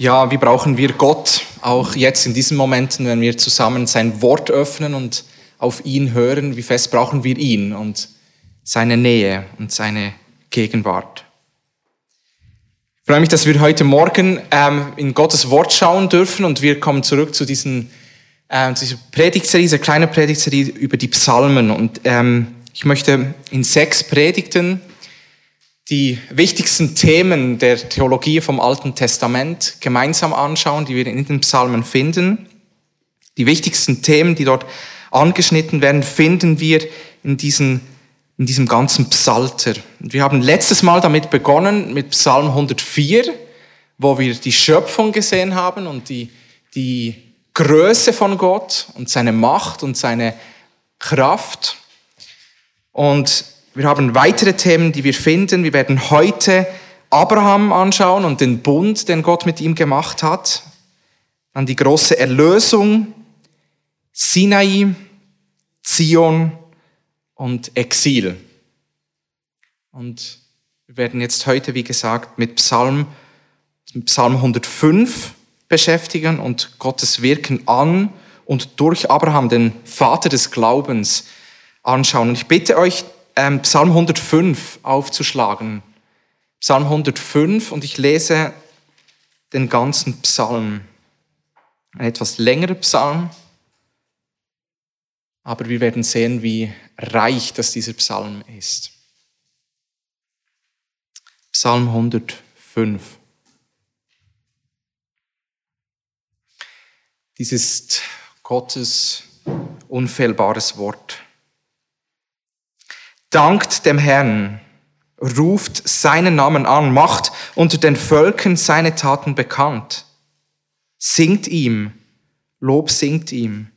Ja, wie brauchen wir Gott auch jetzt in diesen Momenten, wenn wir zusammen sein Wort öffnen und auf ihn hören? Wie fest brauchen wir ihn und seine Nähe und seine Gegenwart? Ich freue mich, dass wir heute Morgen ähm, in Gottes Wort schauen dürfen und wir kommen zurück zu diesen, äh, dieser Predigtserie, dieser kleinen Predigtserie über die Psalmen. Und ähm, ich möchte in sechs Predigten die wichtigsten Themen der Theologie vom Alten Testament gemeinsam anschauen, die wir in den Psalmen finden. Die wichtigsten Themen, die dort angeschnitten werden, finden wir in, diesen, in diesem ganzen Psalter. Und wir haben letztes Mal damit begonnen, mit Psalm 104, wo wir die Schöpfung gesehen haben und die, die Größe von Gott und seine Macht und seine Kraft. Und wir haben weitere Themen, die wir finden. Wir werden heute Abraham anschauen und den Bund, den Gott mit ihm gemacht hat. Dann die große Erlösung, Sinai, Zion und Exil. Und wir werden jetzt heute, wie gesagt, mit Psalm, Psalm 105 beschäftigen und Gottes Wirken an und durch Abraham, den Vater des Glaubens, anschauen. Und ich bitte euch, ähm, Psalm 105 aufzuschlagen. Psalm 105 und ich lese den ganzen Psalm. Ein etwas längerer Psalm, aber wir werden sehen, wie reich das dieser Psalm ist. Psalm 105. Dies ist Gottes unfehlbares Wort. Dankt dem Herrn, ruft seinen Namen an, macht unter den Völkern seine Taten bekannt. Singt ihm, Lob singt ihm.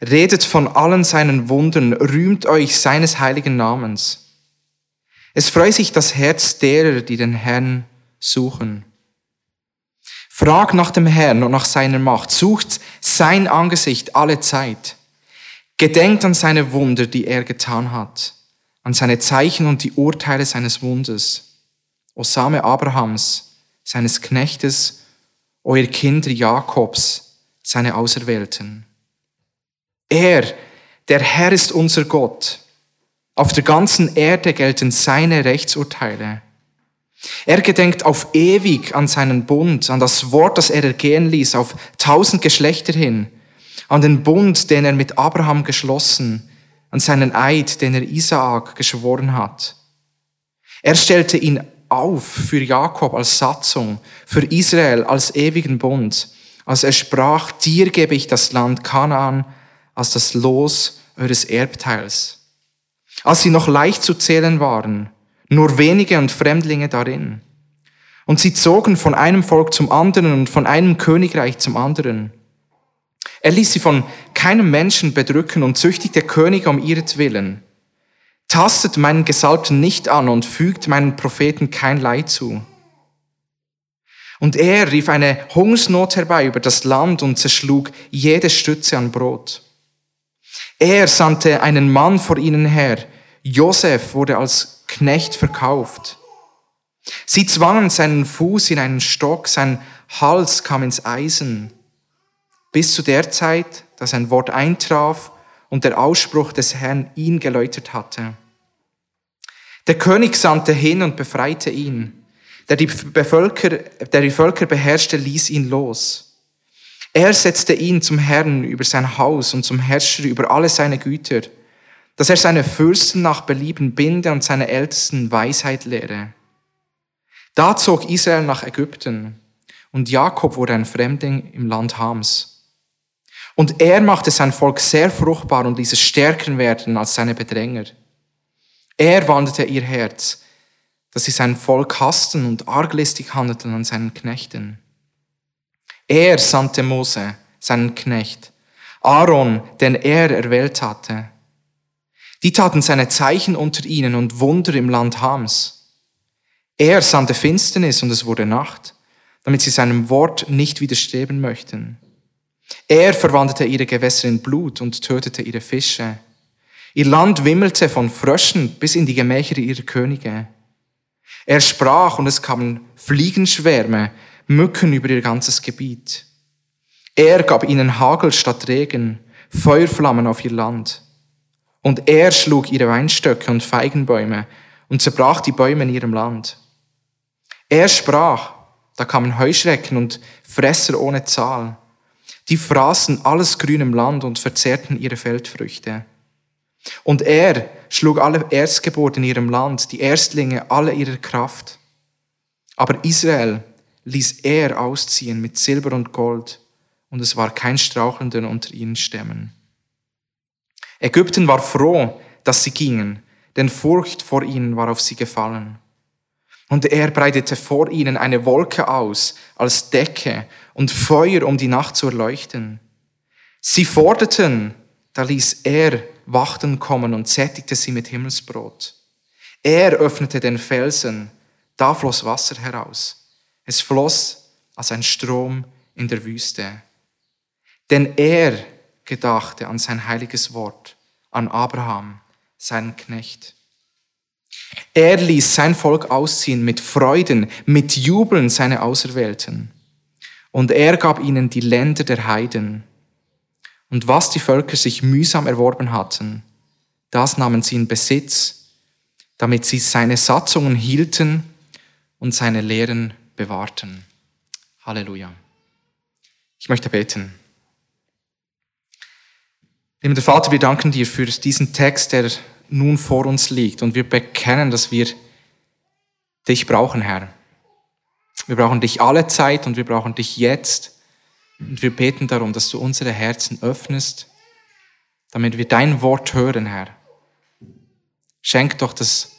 Redet von allen seinen Wundern, rühmt euch seines heiligen Namens. Es freut sich das Herz derer, die den Herrn suchen. Frag nach dem Herrn und nach seiner Macht, sucht sein Angesicht alle Zeit. Gedenkt an seine Wunder, die er getan hat an seine Zeichen und die Urteile seines Mundes. O Same Abrahams, seines Knechtes, euer Kinder Jakobs, seine Auserwählten. Er, der Herr ist unser Gott. Auf der ganzen Erde gelten seine Rechtsurteile. Er gedenkt auf ewig an seinen Bund, an das Wort, das er ergehen ließ, auf tausend Geschlechter hin, an den Bund, den er mit Abraham geschlossen, an seinen Eid, den er Isaak geschworen hat. Er stellte ihn auf für Jakob als Satzung, für Israel als ewigen Bund, als er sprach, dir gebe ich das Land Kanaan als das Los eures Erbteils. Als sie noch leicht zu zählen waren, nur wenige und Fremdlinge darin. Und sie zogen von einem Volk zum anderen und von einem Königreich zum anderen. Er ließ sie von keinem Menschen bedrücken und züchtigte Könige um ihretwillen. Tastet meinen Gesalbten nicht an und fügt meinen Propheten kein Leid zu. Und er rief eine Hungersnot herbei über das Land und zerschlug jede Stütze an Brot. Er sandte einen Mann vor ihnen her. Josef wurde als Knecht verkauft. Sie zwangen seinen Fuß in einen Stock, sein Hals kam ins Eisen bis zu der Zeit, dass ein Wort eintraf und der Ausspruch des Herrn ihn geläutert hatte. Der König sandte hin und befreite ihn. Der die, Bevölker, der die Völker beherrschte, ließ ihn los. Er setzte ihn zum Herrn über sein Haus und zum Herrscher über alle seine Güter, dass er seine Fürsten nach Belieben binde und seine Ältesten Weisheit lehre. Da zog Israel nach Ägypten und Jakob wurde ein Fremdling im Land Hams. Und er machte sein Volk sehr fruchtbar und ließ es stärker werden als seine Bedränger. Er wandelte ihr Herz, dass sie sein Volk hassten und arglistig handelten an seinen Knechten. Er sandte Mose, seinen Knecht, Aaron, den er erwählt hatte. Die taten seine Zeichen unter ihnen und Wunder im Land Hams. Er sandte Finsternis und es wurde Nacht, damit sie seinem Wort nicht widerstreben möchten. Er verwandelte ihre Gewässer in Blut und tötete ihre Fische. Ihr Land wimmelte von Fröschen bis in die Gemächer ihrer Könige. Er sprach und es kamen Fliegenschwärme, Mücken über ihr ganzes Gebiet. Er gab ihnen Hagel statt Regen, Feuerflammen auf ihr Land. Und er schlug ihre Weinstöcke und Feigenbäume und zerbrach die Bäume in ihrem Land. Er sprach, da kamen Heuschrecken und Fresser ohne Zahl. Die fraßen alles Grün im Land und verzehrten ihre Feldfrüchte. Und er schlug alle Erstgeburten in ihrem Land, die Erstlinge alle ihrer Kraft. Aber Israel ließ er ausziehen mit Silber und Gold, und es war kein Strauchelnder unter ihren Stämmen. Ägypten war froh, dass sie gingen, denn Furcht vor ihnen war auf sie gefallen. Und er breitete vor ihnen eine Wolke aus als Decke und Feuer, um die Nacht zu erleuchten. Sie forderten, da ließ er Wachten kommen und sättigte sie mit Himmelsbrot. Er öffnete den Felsen, da floss Wasser heraus. Es floss als ein Strom in der Wüste. Denn er gedachte an sein heiliges Wort, an Abraham, seinen Knecht. Er ließ sein Volk ausziehen mit Freuden, mit Jubeln seine Auserwählten. Und er gab ihnen die Länder der Heiden. Und was die Völker sich mühsam erworben hatten, das nahmen sie in Besitz, damit sie seine Satzungen hielten und seine Lehren bewahrten. Halleluja. Ich möchte beten. Lieber Vater, wir danken dir für diesen Text, der nun vor uns liegt. Und wir bekennen, dass wir dich brauchen, Herr. Wir brauchen dich alle Zeit und wir brauchen dich jetzt. Und wir beten darum, dass du unsere Herzen öffnest, damit wir dein Wort hören, Herr. Schenk doch, dass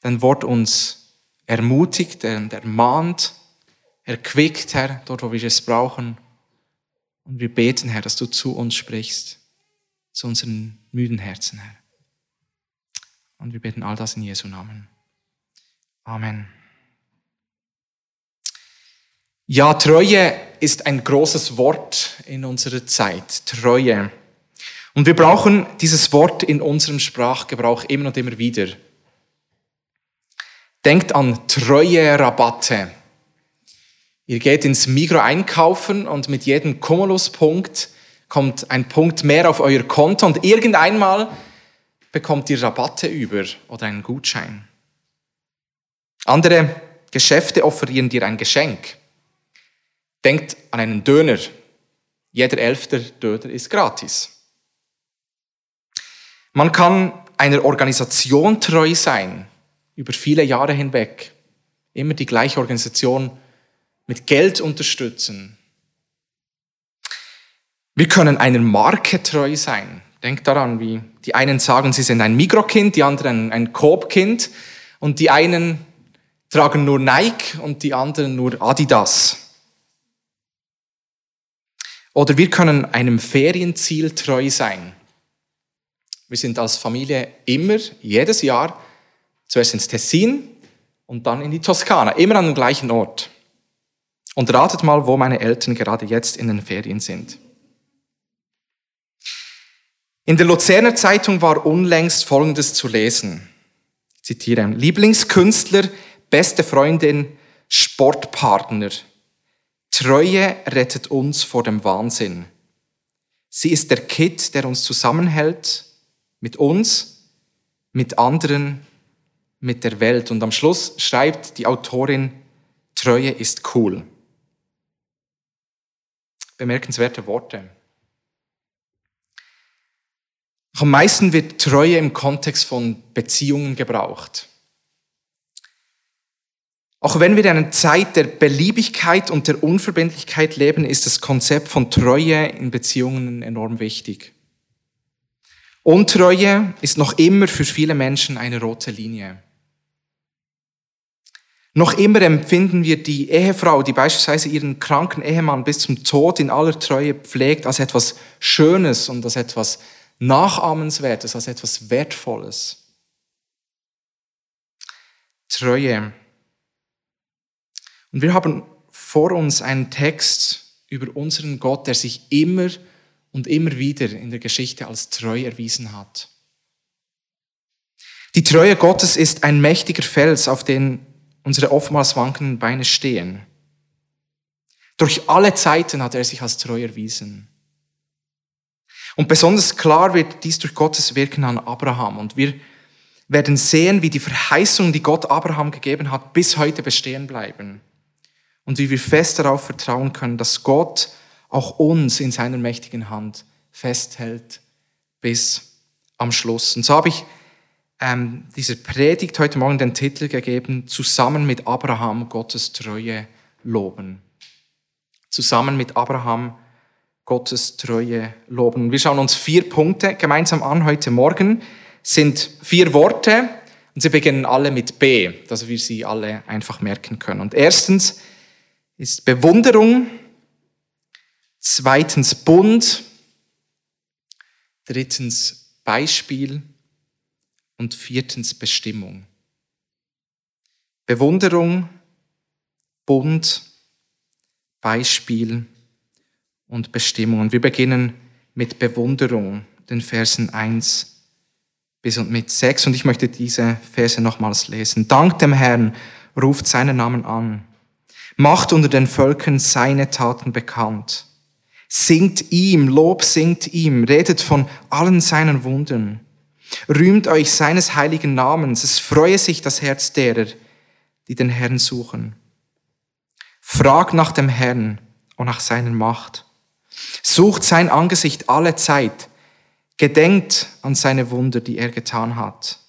dein Wort uns ermutigt und ermahnt, erquickt, Herr, dort, wo wir es brauchen. Und wir beten, Herr, dass du zu uns sprichst, zu unseren müden Herzen, Herr. Und wir beten all das in Jesu Namen. Amen. Ja, Treue ist ein großes Wort in unserer Zeit. Treue. Und wir brauchen dieses Wort in unserem Sprachgebrauch immer und immer wieder. Denkt an treue Rabatte. Ihr geht ins Migro einkaufen und mit jedem Cumulus-Punkt kommt ein Punkt mehr auf euer Konto und irgendeinmal bekommt ihr Rabatte über oder einen Gutschein. Andere Geschäfte offerieren dir ein Geschenk. Denkt an einen Döner. Jeder elfte Döner ist gratis. Man kann einer Organisation treu sein, über viele Jahre hinweg. Immer die gleiche Organisation mit Geld unterstützen. Wir können einer Marke treu sein. Denkt daran, wie die einen sagen, sie sind ein Mikrokind, die anderen ein Coop-Kind und die einen tragen nur Nike und die anderen nur Adidas. Oder wir können einem Ferienziel treu sein. Wir sind als Familie immer, jedes Jahr, zuerst ins Tessin und dann in die Toskana, immer an dem gleichen Ort. Und ratet mal, wo meine Eltern gerade jetzt in den Ferien sind. In der Luzerner Zeitung war unlängst Folgendes zu lesen. Ich zitiere, Lieblingskünstler, beste Freundin, Sportpartner. Treue rettet uns vor dem Wahnsinn. Sie ist der Kit, der uns zusammenhält, mit uns, mit anderen, mit der Welt. Und am Schluss schreibt die Autorin, Treue ist cool. Bemerkenswerte Worte. Am meisten wird Treue im Kontext von Beziehungen gebraucht. Auch wenn wir in einer Zeit der Beliebigkeit und der Unverbindlichkeit leben, ist das Konzept von Treue in Beziehungen enorm wichtig. Untreue ist noch immer für viele Menschen eine rote Linie. Noch immer empfinden wir die Ehefrau, die beispielsweise ihren kranken Ehemann bis zum Tod in aller Treue pflegt, als etwas Schönes und als etwas Nachahmenswertes, als etwas Wertvolles. Treue. Und wir haben vor uns einen Text über unseren Gott, der sich immer und immer wieder in der Geschichte als treu erwiesen hat. Die Treue Gottes ist ein mächtiger Fels, auf den unsere oftmals wankenden Beine stehen. Durch alle Zeiten hat er sich als treu erwiesen. Und besonders klar wird dies durch Gottes Wirken an Abraham. Und wir werden sehen, wie die Verheißungen, die Gott Abraham gegeben hat, bis heute bestehen bleiben. Und wie wir fest darauf vertrauen können, dass Gott auch uns in seiner mächtigen Hand festhält bis am Schluss. Und so habe ich ähm, dieser Predigt heute Morgen den Titel gegeben, zusammen mit Abraham Gottes Treue loben. Zusammen mit Abraham Gottes Treue loben. Wir schauen uns vier Punkte gemeinsam an heute Morgen. Sind vier Worte und sie beginnen alle mit B, dass wir sie alle einfach merken können. Und erstens ist Bewunderung, zweitens Bund, drittens Beispiel und viertens Bestimmung. Bewunderung, Bund, Beispiel und Bestimmung. Und wir beginnen mit Bewunderung, den Versen 1 bis und mit 6. Und ich möchte diese Verse nochmals lesen. Dank dem Herrn ruft seinen Namen an. Macht unter den Völkern seine Taten bekannt. Singt ihm, Lob singt ihm, redet von allen seinen Wundern. Rühmt euch seines heiligen Namens, es freue sich das Herz derer, die den Herrn suchen. Fragt nach dem Herrn und nach seiner Macht. Sucht sein Angesicht alle Zeit. Gedenkt an seine Wunder, die er getan hat.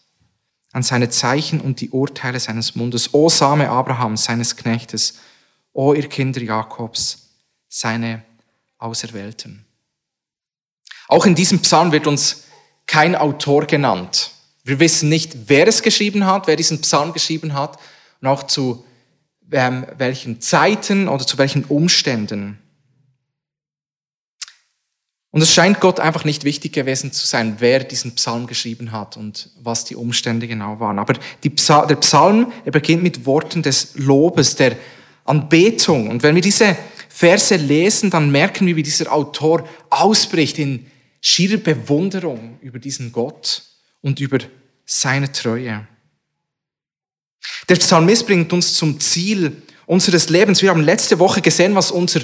An seine Zeichen und die Urteile seines Mundes. O Same Abrahams, seines Knechtes. O ihr Kinder Jakobs, seine Auserwählten. Auch in diesem Psalm wird uns kein Autor genannt. Wir wissen nicht, wer es geschrieben hat, wer diesen Psalm geschrieben hat und auch zu ähm, welchen Zeiten oder zu welchen Umständen. Und es scheint Gott einfach nicht wichtig gewesen zu sein, wer diesen Psalm geschrieben hat und was die Umstände genau waren. Aber Psa der Psalm, er beginnt mit Worten des Lobes, der Anbetung. Und wenn wir diese Verse lesen, dann merken wir, wie dieser Autor ausbricht in schierer Bewunderung über diesen Gott und über seine Treue. Der Psalmist bringt uns zum Ziel unseres Lebens. Wir haben letzte Woche gesehen, was unser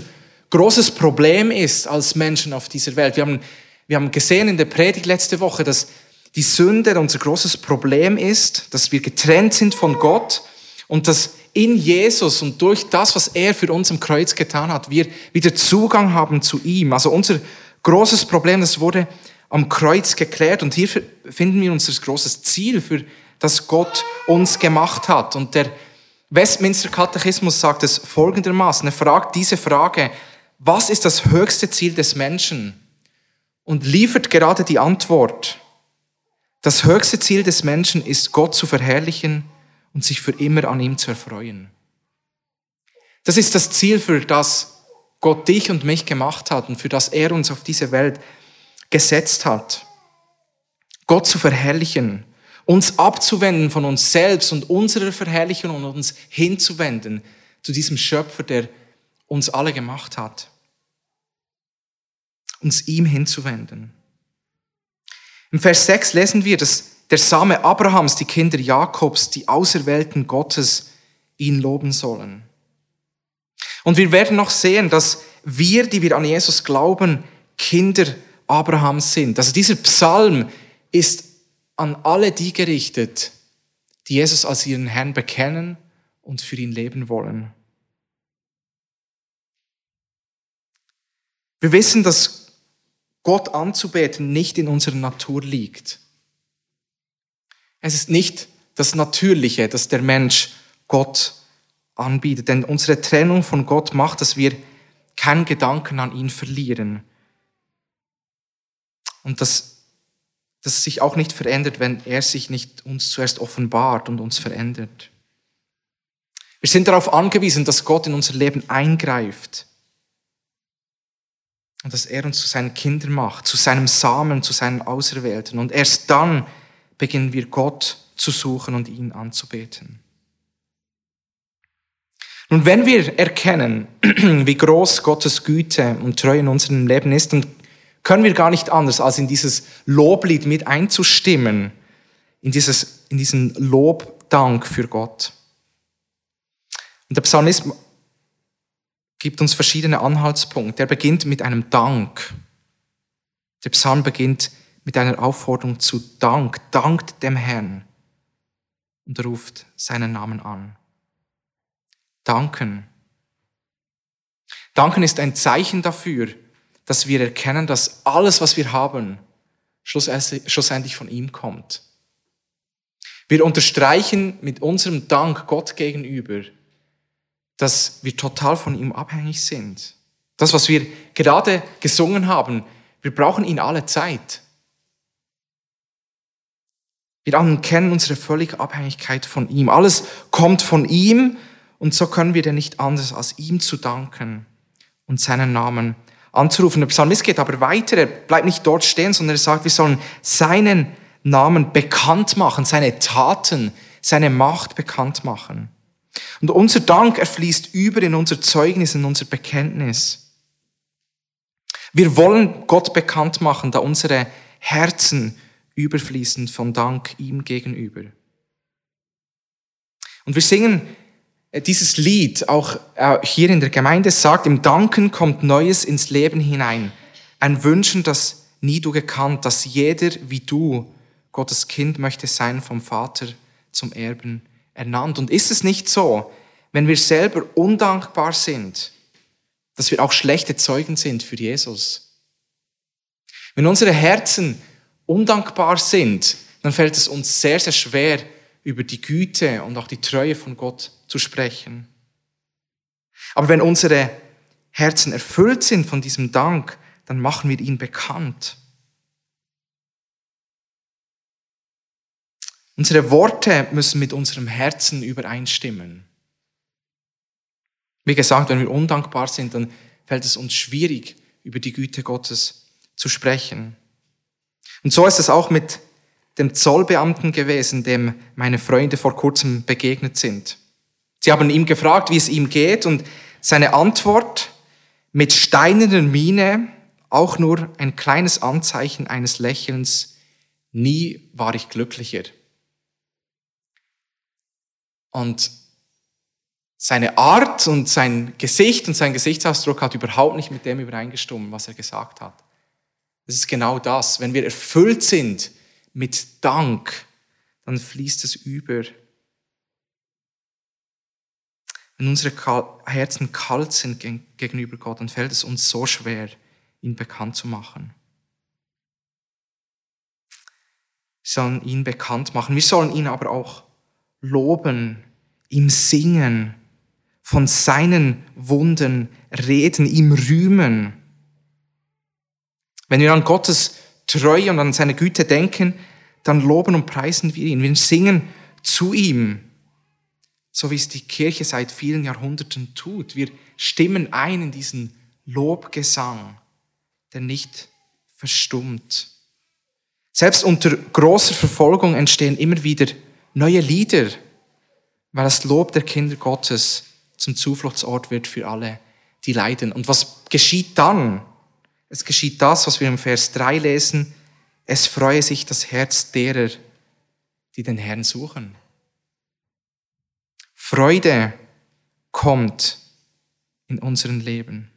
großes Problem ist als Menschen auf dieser Welt. Wir haben, wir haben gesehen in der Predigt letzte Woche, dass die Sünde unser großes Problem ist, dass wir getrennt sind von Gott und dass in Jesus und durch das, was er für uns am Kreuz getan hat, wir wieder Zugang haben zu ihm. Also unser großes Problem, das wurde am Kreuz geklärt und hier finden wir unser großes Ziel, für das Gott uns gemacht hat. Und der Westminster Katechismus sagt es folgendermaßen, er fragt diese Frage, was ist das höchste Ziel des Menschen? Und liefert gerade die Antwort, das höchste Ziel des Menschen ist, Gott zu verherrlichen und sich für immer an ihm zu erfreuen. Das ist das Ziel, für das Gott dich und mich gemacht hat und für das er uns auf diese Welt gesetzt hat. Gott zu verherrlichen, uns abzuwenden von uns selbst und unserer Verherrlichung und uns hinzuwenden zu diesem Schöpfer, der uns alle gemacht hat. Uns ihm hinzuwenden. Im Vers 6 lesen wir, dass der Same Abrahams, die Kinder Jakobs, die Auserwählten Gottes, ihn loben sollen. Und wir werden noch sehen, dass wir, die wir an Jesus glauben, Kinder Abrahams sind. Also dieser Psalm ist an alle die gerichtet, die Jesus als ihren Herrn bekennen und für ihn leben wollen. Wir wissen, dass Gott anzubeten nicht in unserer Natur liegt. Es ist nicht das Natürliche, dass der Mensch Gott anbietet. Denn unsere Trennung von Gott macht, dass wir keinen Gedanken an ihn verlieren. Und dass das sich auch nicht verändert, wenn er sich nicht uns zuerst offenbart und uns verändert. Wir sind darauf angewiesen, dass Gott in unser Leben eingreift und dass er uns zu seinen Kindern macht, zu seinem Samen, zu seinen Auserwählten. Und erst dann beginnen wir Gott zu suchen und ihn anzubeten. Und wenn wir erkennen, wie groß Gottes Güte und Treue in unserem Leben ist, dann können wir gar nicht anders, als in dieses Loblied mit einzustimmen, in, dieses, in diesen Lobdank für Gott. Und der Psalmist gibt uns verschiedene Anhaltspunkte. Er beginnt mit einem Dank. Der Psalm beginnt mit einer Aufforderung zu Dank. Dankt dem Herrn und ruft seinen Namen an. Danken. Danken ist ein Zeichen dafür, dass wir erkennen, dass alles, was wir haben, schlussendlich von ihm kommt. Wir unterstreichen mit unserem Dank Gott gegenüber, dass wir total von ihm abhängig sind. Das, was wir gerade gesungen haben, wir brauchen ihn alle Zeit. Wir kennen unsere völlige Abhängigkeit von ihm. Alles kommt von ihm und so können wir denn nicht anders, als ihm zu danken und seinen Namen anzurufen. Der Psalmist geht aber weiter. Er bleibt nicht dort stehen, sondern er sagt, wir sollen seinen Namen bekannt machen, seine Taten, seine Macht bekannt machen. Und unser Dank erfließt über in unser Zeugnis, in unser Bekenntnis. Wir wollen Gott bekannt machen, da unsere Herzen überfließen von Dank ihm gegenüber. Und wir singen äh, dieses Lied auch äh, hier in der Gemeinde sagt, im Danken kommt Neues ins Leben hinein. Ein Wünschen, das nie du gekannt, dass jeder wie du Gottes Kind möchte sein vom Vater zum Erben ernannt. Und ist es nicht so, wenn wir selber undankbar sind, dass wir auch schlechte Zeugen sind für Jesus? Wenn unsere Herzen undankbar sind, dann fällt es uns sehr, sehr schwer, über die Güte und auch die Treue von Gott zu sprechen. Aber wenn unsere Herzen erfüllt sind von diesem Dank, dann machen wir ihn bekannt. Unsere Worte müssen mit unserem Herzen übereinstimmen. Wie gesagt, wenn wir undankbar sind, dann fällt es uns schwierig, über die Güte Gottes zu sprechen. Und so ist es auch mit dem Zollbeamten gewesen, dem meine Freunde vor kurzem begegnet sind. Sie haben ihm gefragt, wie es ihm geht und seine Antwort mit steinerner Miene, auch nur ein kleines Anzeichen eines Lächelns, nie war ich glücklicher. Und seine Art und sein Gesicht und sein Gesichtsausdruck hat überhaupt nicht mit dem übereingestimmt, was er gesagt hat. Das ist genau das. Wenn wir erfüllt sind mit Dank, dann fließt es über. Wenn unsere Herzen kalt sind gegenüber Gott, dann fällt es uns so schwer, ihn bekannt zu machen. Wir sollen ihn bekannt machen. Wir sollen ihn aber auch loben, ihm singen, von seinen Wunden reden, ihm rühmen. Wenn wir an Gottes Treue und an seine Güte denken, dann loben und preisen wir ihn. Wir singen zu ihm, so wie es die Kirche seit vielen Jahrhunderten tut. Wir stimmen ein in diesen Lobgesang, der nicht verstummt. Selbst unter großer Verfolgung entstehen immer wieder neue Lieder, weil das Lob der Kinder Gottes zum Zufluchtsort wird für alle, die leiden. Und was geschieht dann? Es geschieht das, was wir im Vers 3 lesen. Es freue sich das Herz derer, die den Herrn suchen. Freude kommt in unserem Leben.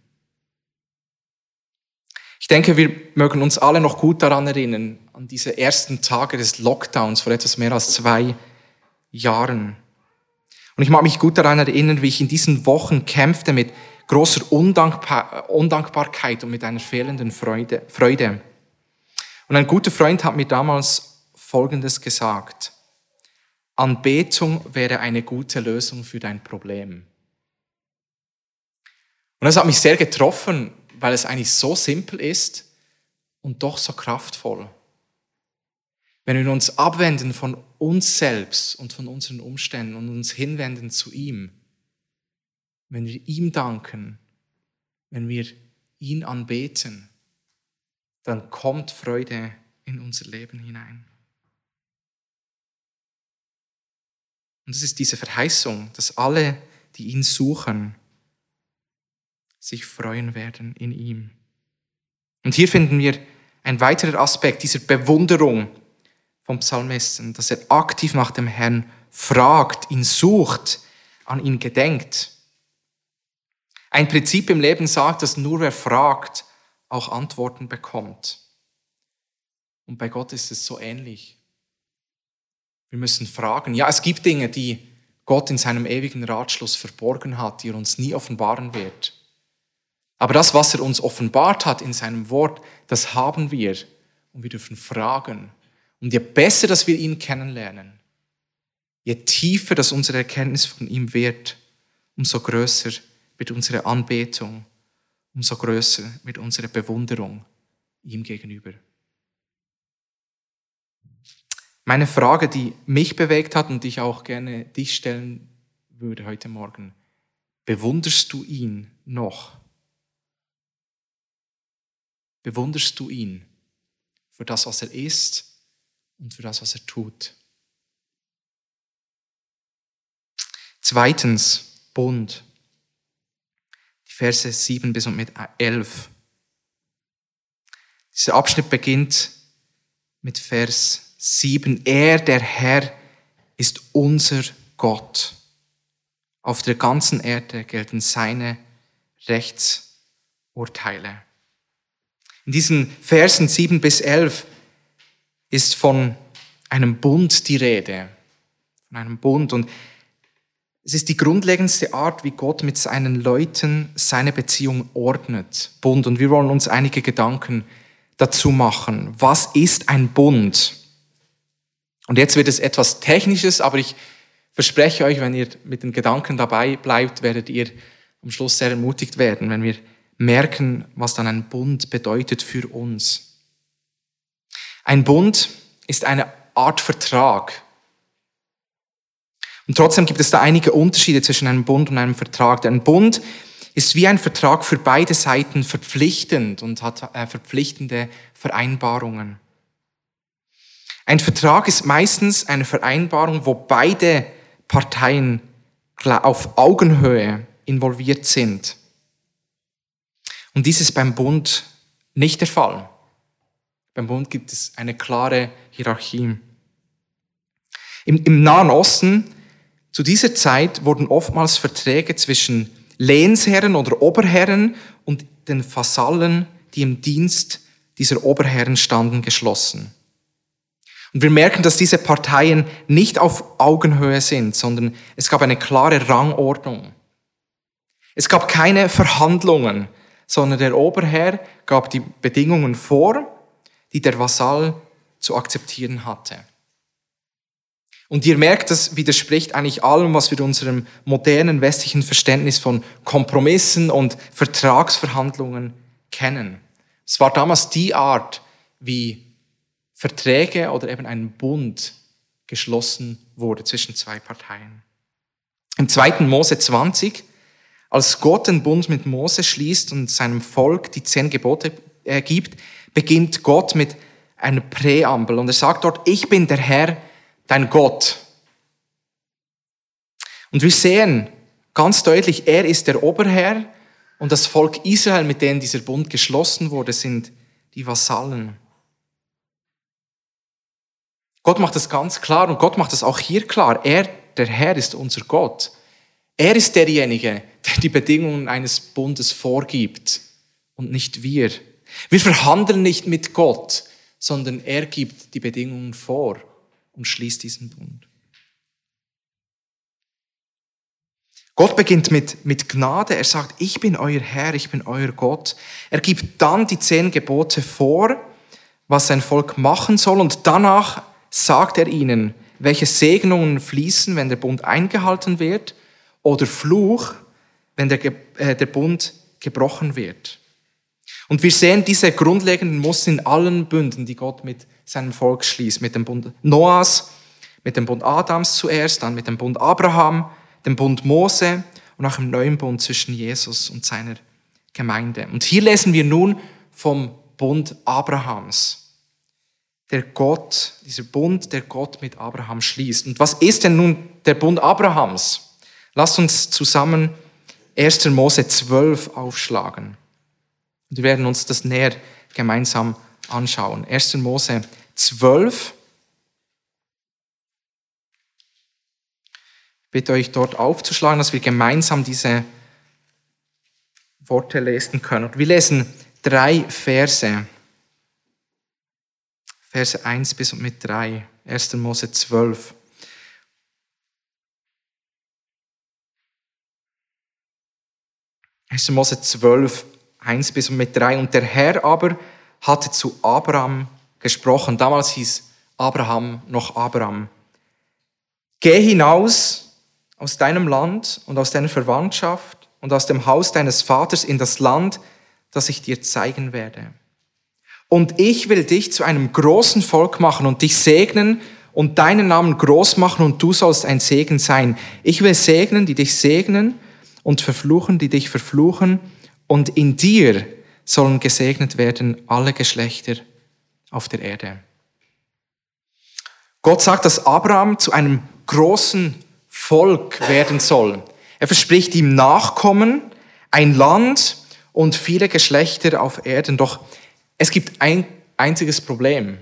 Ich denke, wir mögen uns alle noch gut daran erinnern, an diese ersten Tage des Lockdowns vor etwas mehr als zwei Jahren. Und ich mag mich gut daran erinnern, wie ich in diesen Wochen kämpfte mit großer Undankbar Undankbarkeit und mit einer fehlenden Freude. Freude. Und ein guter Freund hat mir damals Folgendes gesagt. Anbetung wäre eine gute Lösung für dein Problem. Und das hat mich sehr getroffen, weil es eigentlich so simpel ist und doch so kraftvoll. Wenn wir uns abwenden von uns selbst und von unseren Umständen und uns hinwenden zu ihm, wenn wir ihm danken, wenn wir ihn anbeten, dann kommt Freude in unser Leben hinein. Und es ist diese Verheißung, dass alle, die ihn suchen, sich freuen werden in ihm. Und hier finden wir ein weiterer Aspekt dieser Bewunderung vom Psalmisten, dass er aktiv nach dem Herrn fragt, ihn sucht, an ihn gedenkt. Ein Prinzip im Leben sagt, dass nur wer fragt, auch Antworten bekommt. Und bei Gott ist es so ähnlich. Wir müssen fragen. Ja, es gibt Dinge, die Gott in seinem ewigen Ratschluss verborgen hat, die er uns nie offenbaren wird. Aber das, was er uns offenbart hat in seinem Wort, das haben wir. Und wir dürfen fragen. Und je besser, dass wir ihn kennenlernen, je tiefer, dass unsere Erkenntnis von ihm wird, umso größer wird unsere Anbetung, umso größer wird unsere Bewunderung ihm gegenüber. Meine Frage, die mich bewegt hat und die ich auch gerne dich stellen würde heute Morgen, bewunderst du ihn noch? Bewunderst du ihn für das, was er ist und für das, was er tut? Zweitens, Bund. Verse 7 bis und mit 11. Dieser Abschnitt beginnt mit Vers 7. Er, der Herr, ist unser Gott. Auf der ganzen Erde gelten seine Rechtsurteile. In diesen Versen 7 bis 11 ist von einem Bund die Rede. Von einem Bund. Und es ist die grundlegendste Art, wie Gott mit seinen Leuten seine Beziehung ordnet. Bund. Und wir wollen uns einige Gedanken dazu machen. Was ist ein Bund? Und jetzt wird es etwas Technisches, aber ich verspreche euch, wenn ihr mit den Gedanken dabei bleibt, werdet ihr am Schluss sehr ermutigt werden, wenn wir merken, was dann ein Bund bedeutet für uns. Ein Bund ist eine Art Vertrag. Und trotzdem gibt es da einige Unterschiede zwischen einem Bund und einem Vertrag. Ein Bund ist wie ein Vertrag für beide Seiten verpflichtend und hat äh, verpflichtende Vereinbarungen. Ein Vertrag ist meistens eine Vereinbarung, wo beide Parteien auf Augenhöhe involviert sind. Und dies ist beim Bund nicht der Fall. Beim Bund gibt es eine klare Hierarchie. Im, Im, Nahen Osten zu dieser Zeit wurden oftmals Verträge zwischen Lehnsherren oder Oberherren und den Vasallen, die im Dienst dieser Oberherren standen, geschlossen. Und wir merken, dass diese Parteien nicht auf Augenhöhe sind, sondern es gab eine klare Rangordnung. Es gab keine Verhandlungen, sondern der Oberherr gab die Bedingungen vor, die der Vasall zu akzeptieren hatte. Und ihr merkt, das widerspricht eigentlich allem, was wir unserem modernen westlichen Verständnis von Kompromissen und Vertragsverhandlungen kennen. Es war damals die Art, wie Verträge oder eben ein Bund geschlossen wurde zwischen zwei Parteien. Im 2. Mose 20, als Gott den Bund mit Mose schließt und seinem Volk die zehn Gebote gibt, beginnt Gott mit einer Präambel und er sagt dort, ich bin der Herr, dein Gott. Und wir sehen ganz deutlich, er ist der Oberherr und das Volk Israel, mit dem dieser Bund geschlossen wurde, sind die Vasallen. Gott macht das ganz klar und Gott macht das auch hier klar. Er, der Herr, ist unser Gott. Er ist derjenige, der die Bedingungen eines Bundes vorgibt und nicht wir. Wir verhandeln nicht mit Gott, sondern er gibt die Bedingungen vor und schließt diesen Bund. Gott beginnt mit, mit Gnade. Er sagt, ich bin euer Herr, ich bin euer Gott. Er gibt dann die zehn Gebote vor, was sein Volk machen soll und danach sagt er ihnen, welche Segnungen fließen, wenn der Bund eingehalten wird, oder Fluch, wenn der, äh, der Bund gebrochen wird. Und wir sehen diese grundlegenden Muster in allen Bünden, die Gott mit seinem Volk schließt. Mit dem Bund Noahs, mit dem Bund Adams zuerst, dann mit dem Bund Abraham, dem Bund Mose und auch im neuen Bund zwischen Jesus und seiner Gemeinde. Und hier lesen wir nun vom Bund Abrahams der Gott, dieser Bund, der Gott mit Abraham schließt. Und was ist denn nun der Bund Abrahams? Lasst uns zusammen 1. Mose 12 aufschlagen. Und wir werden uns das näher gemeinsam anschauen. 1. Mose 12. Ich bitte euch dort aufzuschlagen, dass wir gemeinsam diese Worte lesen können. Und wir lesen drei Verse. Verse 1 bis und mit 3. 1. Mose 12. Erste Mose 12, 1 bis und mit 3. Und der Herr aber hatte zu Abraham gesprochen. Damals hieß Abraham noch Abraham. Geh hinaus aus deinem Land und aus deiner Verwandtschaft und aus dem Haus deines Vaters in das Land, das ich dir zeigen werde. Und ich will dich zu einem großen Volk machen und dich segnen und deinen Namen groß machen und du sollst ein Segen sein. Ich will segnen, die dich segnen und verfluchen, die dich verfluchen und in dir sollen gesegnet werden alle Geschlechter auf der Erde. Gott sagt, dass Abraham zu einem großen Volk werden soll. Er verspricht ihm Nachkommen, ein Land und viele Geschlechter auf Erden. Doch es gibt ein einziges Problem,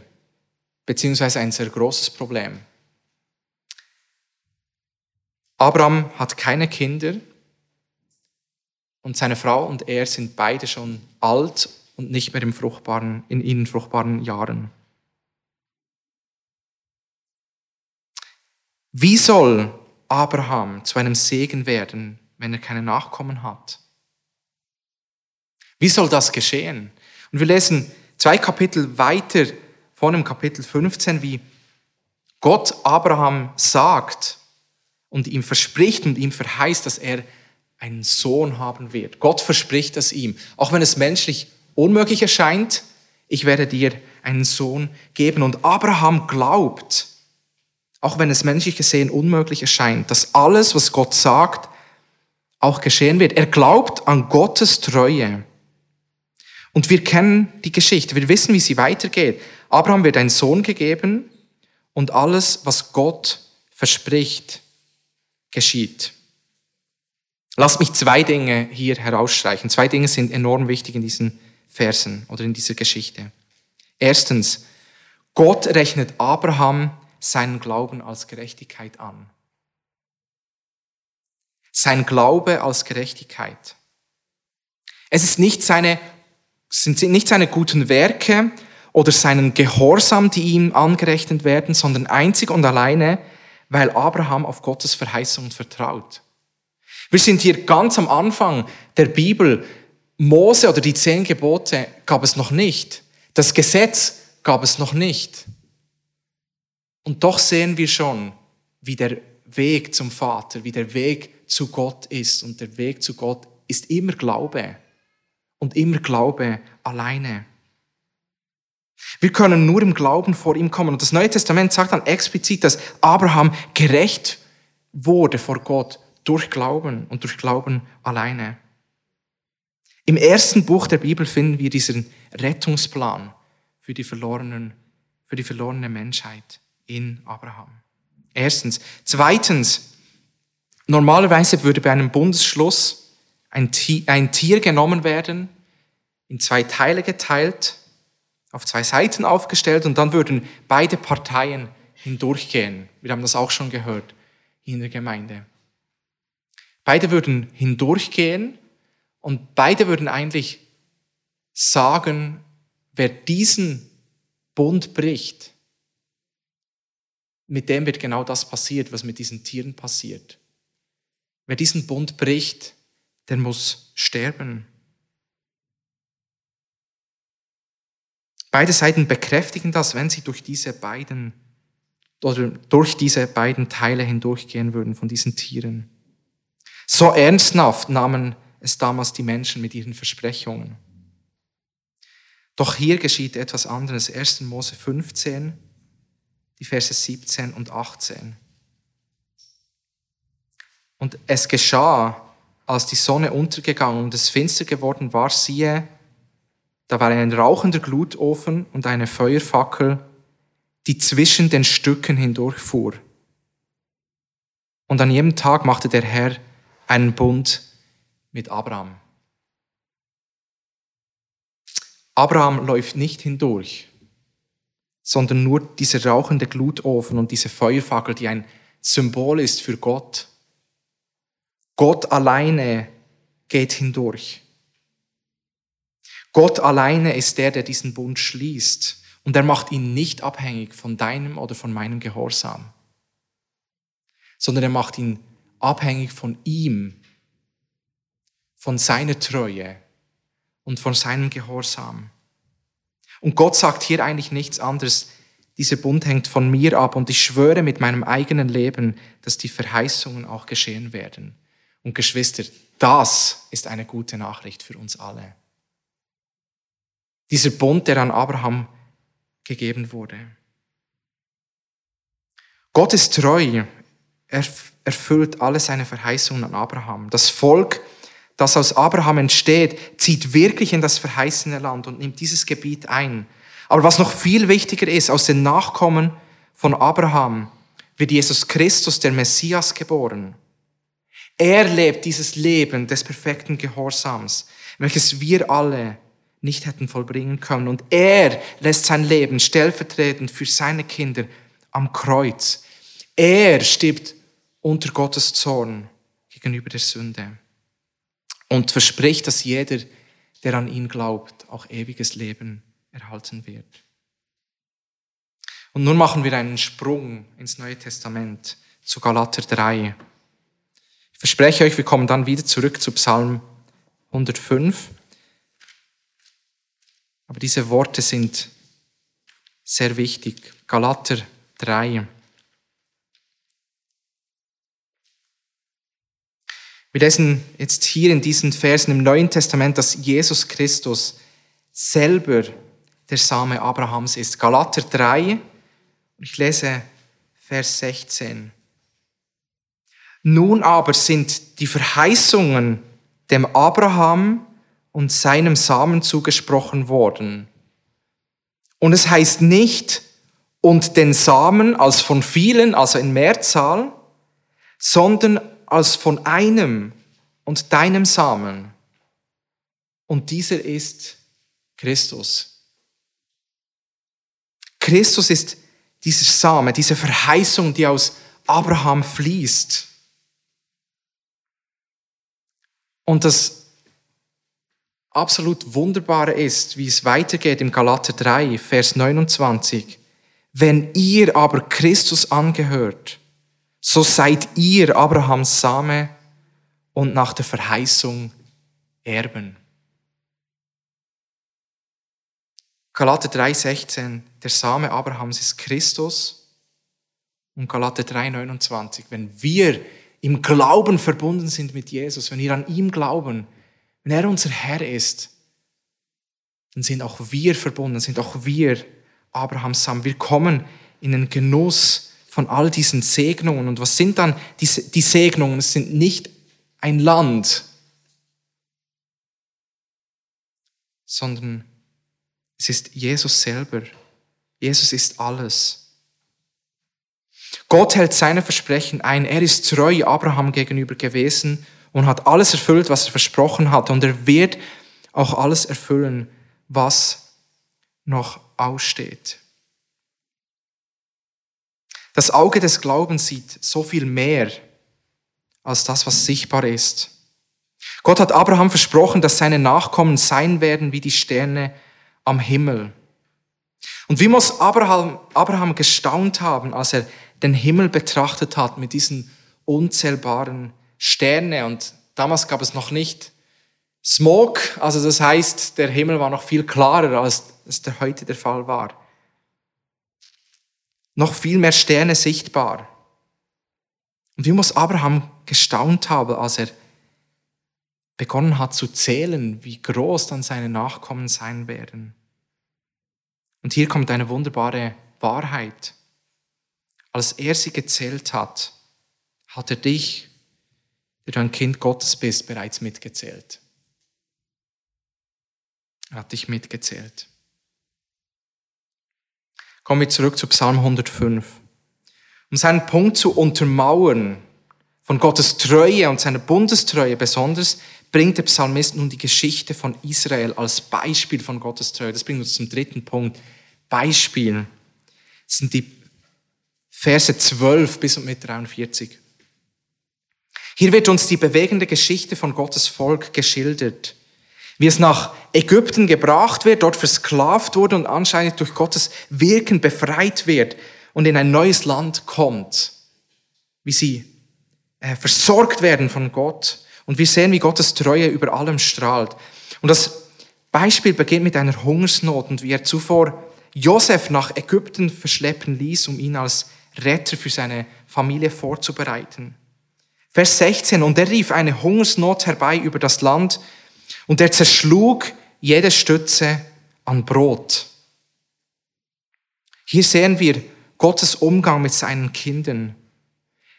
beziehungsweise ein sehr großes Problem. Abraham hat keine Kinder und seine Frau und er sind beide schon alt und nicht mehr im fruchtbaren, in ihnen fruchtbaren Jahren. Wie soll Abraham zu einem Segen werden, wenn er keine Nachkommen hat? Wie soll das geschehen? Und wir lesen zwei Kapitel weiter vor dem Kapitel 15, wie Gott Abraham sagt und ihm verspricht und ihm verheißt, dass er einen Sohn haben wird. Gott verspricht es ihm, auch wenn es menschlich unmöglich erscheint, ich werde dir einen Sohn geben. Und Abraham glaubt, auch wenn es menschlich gesehen unmöglich erscheint, dass alles, was Gott sagt, auch geschehen wird. Er glaubt an Gottes Treue. Und wir kennen die Geschichte, wir wissen, wie sie weitergeht. Abraham wird ein Sohn gegeben und alles, was Gott verspricht, geschieht. Lasst mich zwei Dinge hier herausstreichen. Zwei Dinge sind enorm wichtig in diesen Versen oder in dieser Geschichte. Erstens, Gott rechnet Abraham seinen Glauben als Gerechtigkeit an. Sein Glaube als Gerechtigkeit. Es ist nicht seine sind nicht seine guten Werke oder seinen Gehorsam, die ihm angerechnet werden, sondern einzig und alleine, weil Abraham auf Gottes Verheißungen vertraut. Wir sind hier ganz am Anfang der Bibel. Mose oder die zehn Gebote gab es noch nicht. Das Gesetz gab es noch nicht. Und doch sehen wir schon, wie der Weg zum Vater, wie der Weg zu Gott ist. Und der Weg zu Gott ist immer Glaube und immer Glaube alleine. Wir können nur im Glauben vor ihm kommen. Und das Neue Testament sagt dann explizit, dass Abraham gerecht wurde vor Gott durch Glauben und durch Glauben alleine. Im ersten Buch der Bibel finden wir diesen Rettungsplan für die, verlorenen, für die verlorene Menschheit in Abraham. Erstens. Zweitens, normalerweise würde bei einem Bundesschluss ein Tier genommen werden, in zwei Teile geteilt, auf zwei Seiten aufgestellt und dann würden beide Parteien hindurchgehen. Wir haben das auch schon gehört in der Gemeinde. Beide würden hindurchgehen und beide würden eigentlich sagen, wer diesen Bund bricht, mit dem wird genau das passiert, was mit diesen Tieren passiert. Wer diesen Bund bricht, der muss sterben. Beide Seiten bekräftigen das, wenn sie durch diese beiden oder durch diese beiden Teile hindurchgehen würden von diesen Tieren. So ernsthaft nahmen es damals die Menschen mit ihren Versprechungen. Doch hier geschieht etwas anderes. 1. Mose 15, die Verse 17 und 18. Und es geschah, als die Sonne untergegangen und es finster geworden war, siehe, da war ein rauchender Glutofen und eine Feuerfackel, die zwischen den Stücken hindurchfuhr. Und an jedem Tag machte der Herr einen Bund mit Abraham. Abraham läuft nicht hindurch, sondern nur dieser rauchende Glutofen und diese Feuerfackel, die ein Symbol ist für Gott. Gott alleine geht hindurch. Gott alleine ist der, der diesen Bund schließt. Und er macht ihn nicht abhängig von deinem oder von meinem Gehorsam, sondern er macht ihn abhängig von ihm, von seiner Treue und von seinem Gehorsam. Und Gott sagt hier eigentlich nichts anderes. Dieser Bund hängt von mir ab und ich schwöre mit meinem eigenen Leben, dass die Verheißungen auch geschehen werden. Und Geschwister, das ist eine gute Nachricht für uns alle. Dieser Bund, der an Abraham gegeben wurde. Gott ist treu. Er erfüllt alle seine Verheißungen an Abraham. Das Volk, das aus Abraham entsteht, zieht wirklich in das verheißene Land und nimmt dieses Gebiet ein. Aber was noch viel wichtiger ist, aus den Nachkommen von Abraham wird Jesus Christus, der Messias, geboren. Er lebt dieses Leben des perfekten Gehorsams, welches wir alle nicht hätten vollbringen können. Und er lässt sein Leben stellvertretend für seine Kinder am Kreuz. Er stirbt unter Gottes Zorn gegenüber der Sünde und verspricht, dass jeder, der an ihn glaubt, auch ewiges Leben erhalten wird. Und nun machen wir einen Sprung ins Neue Testament zu Galater 3. Ich verspreche euch, wir kommen dann wieder zurück zu Psalm 105. Aber diese Worte sind sehr wichtig. Galater 3. Wir lesen jetzt hier in diesen Versen im Neuen Testament, dass Jesus Christus selber der Same Abrahams ist. Galater 3, ich lese Vers 16. Nun aber sind die Verheißungen dem Abraham und seinem Samen zugesprochen worden. Und es heißt nicht, und den Samen als von vielen, also in Mehrzahl, sondern als von einem und deinem Samen. Und dieser ist Christus. Christus ist dieser Same, diese Verheißung, die aus Abraham fließt. Und das absolut Wunderbare ist, wie es weitergeht im Galater 3, Vers 29. Wenn ihr aber Christus angehört, so seid ihr Abrahams Same und nach der Verheißung Erben. Galater 3,16, der Same Abrahams ist Christus. Und Galater 3,29, wenn wir im Glauben verbunden sind mit Jesus, wenn wir an ihm glauben, wenn er unser Herr ist, dann sind auch wir verbunden, sind auch wir Abrahams Samen. Wir kommen in den Genuss von all diesen Segnungen. Und was sind dann die, die Segnungen? Es sind nicht ein Land, sondern es ist Jesus selber. Jesus ist alles. Gott hält seine Versprechen ein. Er ist treu Abraham gegenüber gewesen und hat alles erfüllt, was er versprochen hat. Und er wird auch alles erfüllen, was noch aussteht. Das Auge des Glaubens sieht so viel mehr als das, was sichtbar ist. Gott hat Abraham versprochen, dass seine Nachkommen sein werden wie die Sterne am Himmel. Und wie muss Abraham, Abraham gestaunt haben, als er den Himmel betrachtet hat mit diesen unzählbaren Sterne und damals gab es noch nicht Smog, also das heißt, der Himmel war noch viel klarer, als es heute der Fall war. Noch viel mehr Sterne sichtbar. Und wie muss Abraham gestaunt haben, als er begonnen hat zu zählen, wie groß dann seine Nachkommen sein werden. Und hier kommt eine wunderbare Wahrheit. Als er sie gezählt hat, hat er dich der du ein Kind Gottes bist, bereits mitgezählt. Er hat dich mitgezählt. Kommen wir zurück zu Psalm 105. Um seinen Punkt zu untermauern von Gottes Treue und seiner Bundestreue besonders, bringt der Psalmist nun die Geschichte von Israel als Beispiel von Gottes Treue. Das bringt uns zum dritten Punkt. Beispiel. Das sind die Verse 12 bis und mit 43. Hier wird uns die bewegende Geschichte von Gottes Volk geschildert, wie es nach Ägypten gebracht wird, dort versklavt wurde und anscheinend durch Gottes Wirken befreit wird und in ein neues Land kommt. Wie sie äh, versorgt werden von Gott. Und wir sehen, wie Gottes Treue über allem strahlt. Und das Beispiel beginnt mit einer Hungersnot und wie er zuvor Josef nach Ägypten verschleppen ließ, um ihn als Retter für seine Familie vorzubereiten. Vers 16, und er rief eine Hungersnot herbei über das Land und er zerschlug jede Stütze an Brot. Hier sehen wir Gottes Umgang mit seinen Kindern.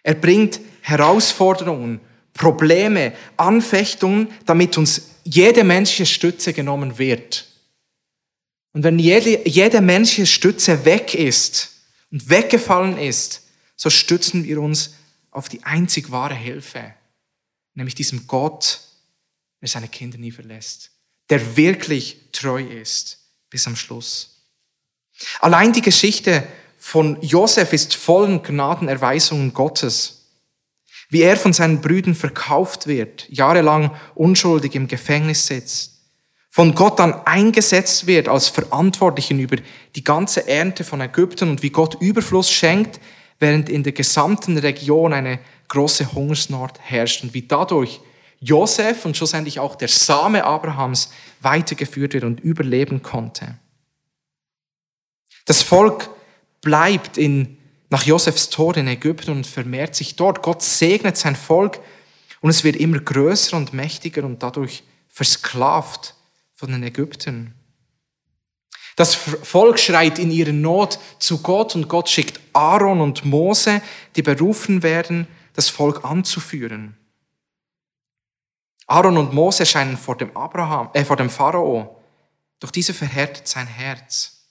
Er bringt Herausforderungen, Probleme, Anfechtungen, damit uns jede menschliche Stütze genommen wird. Und wenn jede, jede menschliche Stütze weg ist und weggefallen ist, so stützen wir uns auf die einzig wahre Hilfe, nämlich diesem Gott, der seine Kinder nie verlässt, der wirklich treu ist bis am Schluss. Allein die Geschichte von Josef ist vollen Gnadenerweisungen Gottes. Wie er von seinen Brüdern verkauft wird, jahrelang unschuldig im Gefängnis sitzt, von Gott dann eingesetzt wird als Verantwortlichen über die ganze Ernte von Ägypten und wie Gott Überfluss schenkt, während in der gesamten Region eine große Hungersnot herrscht und wie dadurch Josef und schlussendlich auch der Same Abrahams weitergeführt wird und überleben konnte. Das Volk bleibt in, nach Josefs Tod in Ägypten und vermehrt sich dort. Gott segnet sein Volk und es wird immer größer und mächtiger und dadurch versklavt von den Ägyptern. Das Volk schreit in ihrer Not zu Gott und Gott schickt Aaron und Mose, die berufen werden, das Volk anzuführen. Aaron und Mose erscheinen vor dem, Abraham, äh, vor dem Pharao, doch diese verhärtet sein Herz.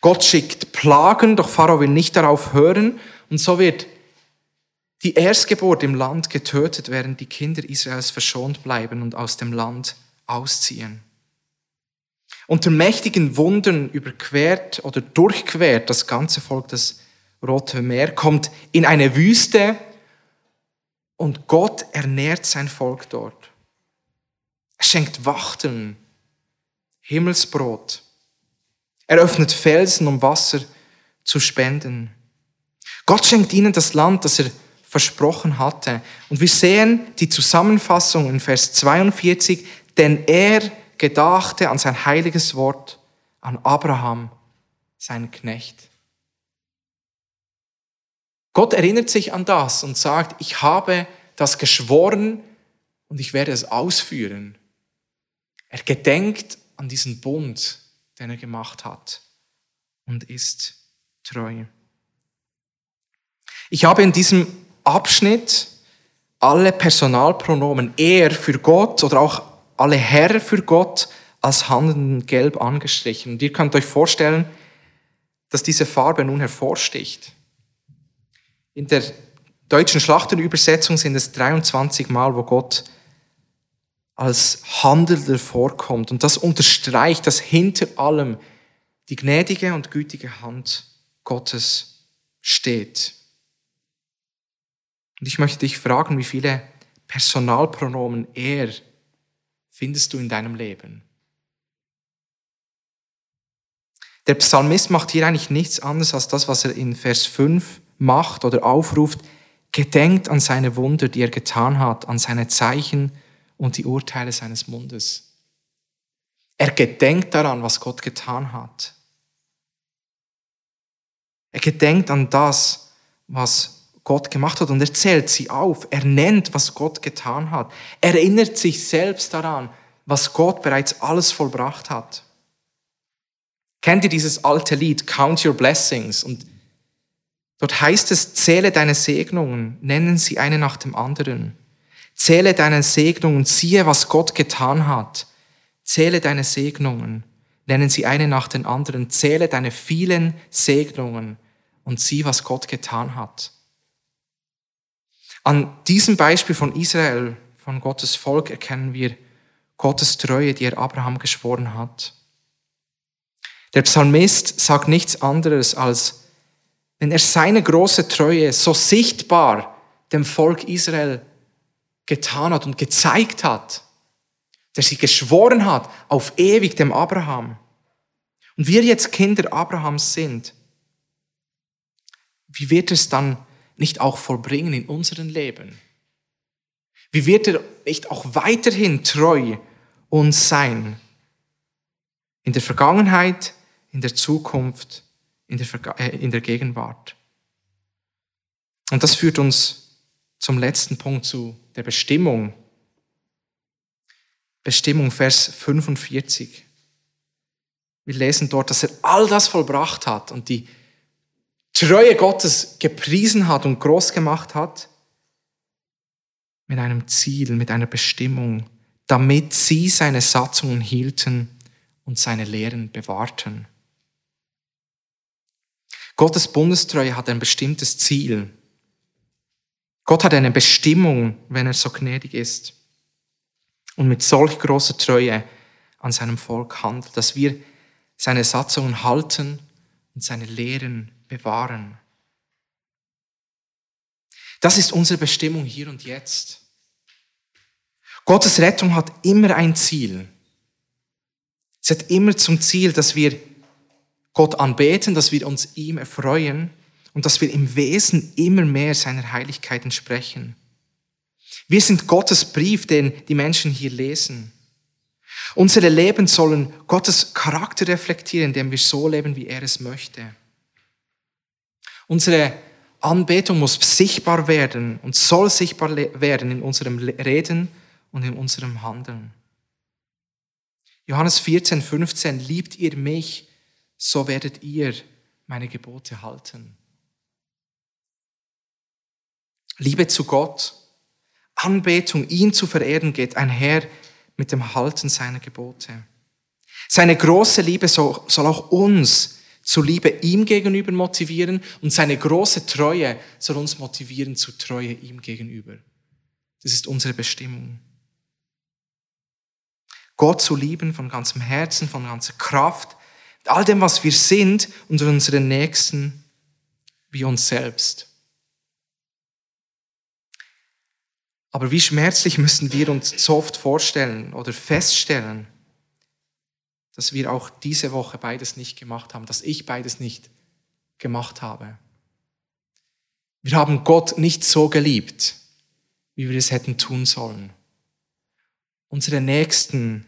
Gott schickt Plagen, doch Pharao will nicht darauf hören und so wird die Erstgeburt im Land getötet, während die Kinder Israels verschont bleiben und aus dem Land ausziehen. Unter mächtigen Wundern überquert oder durchquert das ganze Volk das Rote Meer, kommt in eine Wüste und Gott ernährt sein Volk dort. Er schenkt Wachten, Himmelsbrot. Er öffnet Felsen, um Wasser zu spenden. Gott schenkt ihnen das Land, das er versprochen hatte. Und wir sehen die Zusammenfassung in Vers 42, denn er gedachte an sein heiliges Wort, an Abraham, seinen Knecht. Gott erinnert sich an das und sagt, ich habe das geschworen und ich werde es ausführen. Er gedenkt an diesen Bund, den er gemacht hat und ist treu. Ich habe in diesem Abschnitt alle Personalpronomen er für Gott oder auch alle Herr für Gott als handelnden Gelb angestrichen. Und ihr könnt euch vorstellen, dass diese Farbe nun hervorsticht. In der deutschen Schlachterübersetzung sind es 23 Mal, wo Gott als Handelnder vorkommt. Und das unterstreicht, dass hinter allem die gnädige und gütige Hand Gottes steht. Und ich möchte dich fragen, wie viele Personalpronomen er findest du in deinem Leben? Der Psalmist macht hier eigentlich nichts anderes als das, was er in Vers 5 macht oder aufruft, gedenkt an seine Wunder, die er getan hat, an seine Zeichen und die Urteile seines Mundes. Er gedenkt daran, was Gott getan hat. Er gedenkt an das, was Gott gemacht hat und er zählt sie auf. Er nennt, was Gott getan hat. Er erinnert sich selbst daran, was Gott bereits alles vollbracht hat. Kennt ihr dieses alte Lied Count Your Blessings? Und Dort heißt es, zähle deine Segnungen, nennen sie eine nach dem anderen. Zähle deine Segnungen, siehe, was Gott getan hat. Zähle deine Segnungen, nennen sie eine nach den anderen. Zähle deine vielen Segnungen und sieh, was Gott getan hat. An diesem Beispiel von Israel, von Gottes Volk, erkennen wir Gottes Treue, die er Abraham geschworen hat. Der Psalmist sagt nichts anderes als, wenn er seine große Treue so sichtbar dem Volk Israel getan hat und gezeigt hat, der sie geschworen hat, auf ewig dem Abraham. Und wir jetzt Kinder Abrahams sind, wie wird es dann nicht auch vollbringen in unserem Leben? Wie wird er nicht auch weiterhin treu uns sein? In der Vergangenheit, in der Zukunft, in der, Verga äh, in der Gegenwart. Und das führt uns zum letzten Punkt, zu der Bestimmung. Bestimmung, Vers 45. Wir lesen dort, dass er all das vollbracht hat und die Treue Gottes gepriesen hat und groß gemacht hat, mit einem Ziel, mit einer Bestimmung, damit sie seine Satzungen hielten und seine Lehren bewahrten. Gottes Bundestreue hat ein bestimmtes Ziel. Gott hat eine Bestimmung, wenn er so gnädig ist und mit solch großer Treue an seinem Volk handelt, dass wir seine Satzungen halten und seine Lehren bewahren. Das ist unsere Bestimmung hier und jetzt. Gottes Rettung hat immer ein Ziel. Es hat immer zum Ziel, dass wir Gott anbeten, dass wir uns ihm erfreuen und dass wir im Wesen immer mehr seiner Heiligkeit entsprechen. Wir sind Gottes Brief, den die Menschen hier lesen. Unsere Leben sollen Gottes Charakter reflektieren, indem wir so leben, wie er es möchte. Unsere Anbetung muss sichtbar werden und soll sichtbar werden in unserem Reden und in unserem Handeln. Johannes 14, 15, liebt ihr mich, so werdet ihr meine Gebote halten. Liebe zu Gott, Anbetung, ihn zu verehren, geht einher mit dem Halten seiner Gebote. Seine große Liebe soll, auch uns zu Liebe ihm gegenüber motivieren und seine große Treue soll uns motivieren zu Treue ihm gegenüber. Das ist unsere Bestimmung. Gott zu lieben von ganzem Herzen, von ganzer Kraft, all dem, was wir sind und unseren Nächsten wie uns selbst. Aber wie schmerzlich müssen wir uns so oft vorstellen oder feststellen, dass wir auch diese Woche beides nicht gemacht haben, dass ich beides nicht gemacht habe. Wir haben Gott nicht so geliebt, wie wir es hätten tun sollen. Unsere Nächsten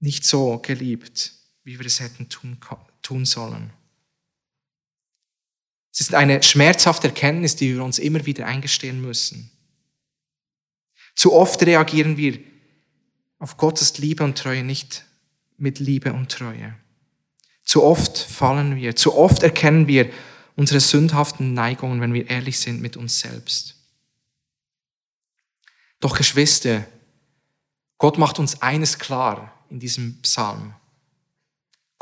nicht so geliebt, wie wir es hätten tun, tun sollen. Es ist eine schmerzhafte Erkenntnis, die wir uns immer wieder eingestehen müssen. Zu oft reagieren wir auf Gottes Liebe und Treue nicht mit Liebe und Treue. Zu oft fallen wir, zu oft erkennen wir unsere sündhaften Neigungen, wenn wir ehrlich sind mit uns selbst. Doch Geschwister, Gott macht uns eines klar in diesem Psalm.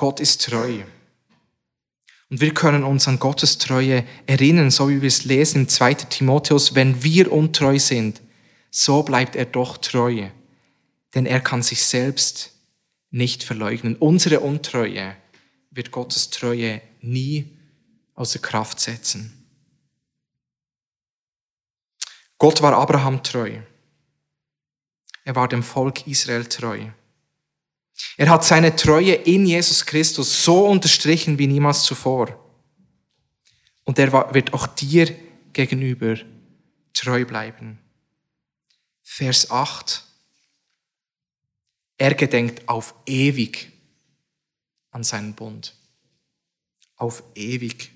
Gott ist treu. Und wir können uns an Gottes Treue erinnern, so wie wir es lesen im 2. Timotheus, wenn wir untreu sind, so bleibt er doch treu, denn er kann sich selbst nicht verleugnen. Unsere Untreue wird Gottes Treue nie außer Kraft setzen. Gott war Abraham treu. Er war dem Volk Israel treu. Er hat seine Treue in Jesus Christus so unterstrichen wie niemals zuvor. Und er wird auch dir gegenüber treu bleiben. Vers 8. Er gedenkt auf ewig an seinen Bund. Auf ewig.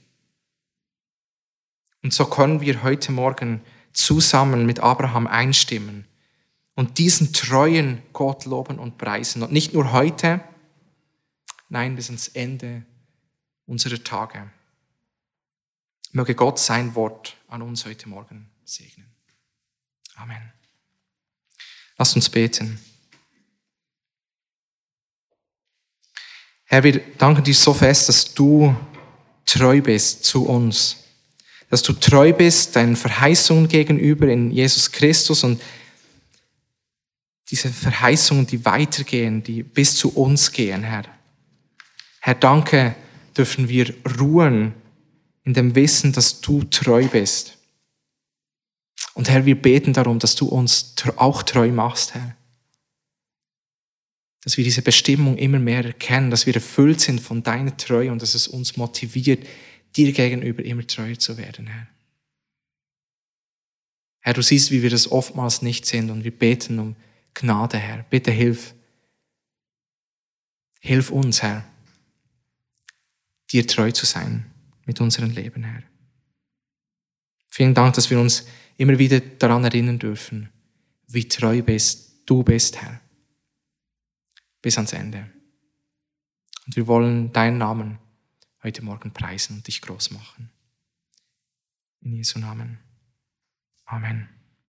Und so können wir heute Morgen zusammen mit Abraham einstimmen und diesen treuen Gott loben und preisen. Und nicht nur heute, nein, bis ans Ende unserer Tage. Möge Gott sein Wort an uns heute Morgen segnen. Amen. Lass uns beten. Herr, wir danken dir so fest, dass du treu bist zu uns. Dass du treu bist deinen Verheißungen gegenüber in Jesus Christus und diese Verheißungen, die weitergehen, die bis zu uns gehen, Herr. Herr, danke, dürfen wir ruhen in dem Wissen, dass du treu bist. Und Herr, wir beten darum, dass du uns auch treu machst, Herr. dass wir diese Bestimmung immer mehr erkennen, dass wir erfüllt sind von deiner Treue und dass es uns motiviert, dir gegenüber immer treuer zu werden, Herr. Herr, du siehst, wie wir das oftmals nicht sind und wir beten um Gnade, Herr. Bitte hilf. Hilf uns, Herr, dir treu zu sein mit unserem Leben, Herr. Vielen Dank, dass wir uns immer wieder daran erinnern dürfen, wie treu bist, du bist, Herr. Bis ans Ende. Und wir wollen deinen Namen heute Morgen preisen und dich groß machen. In Jesu Namen. Amen.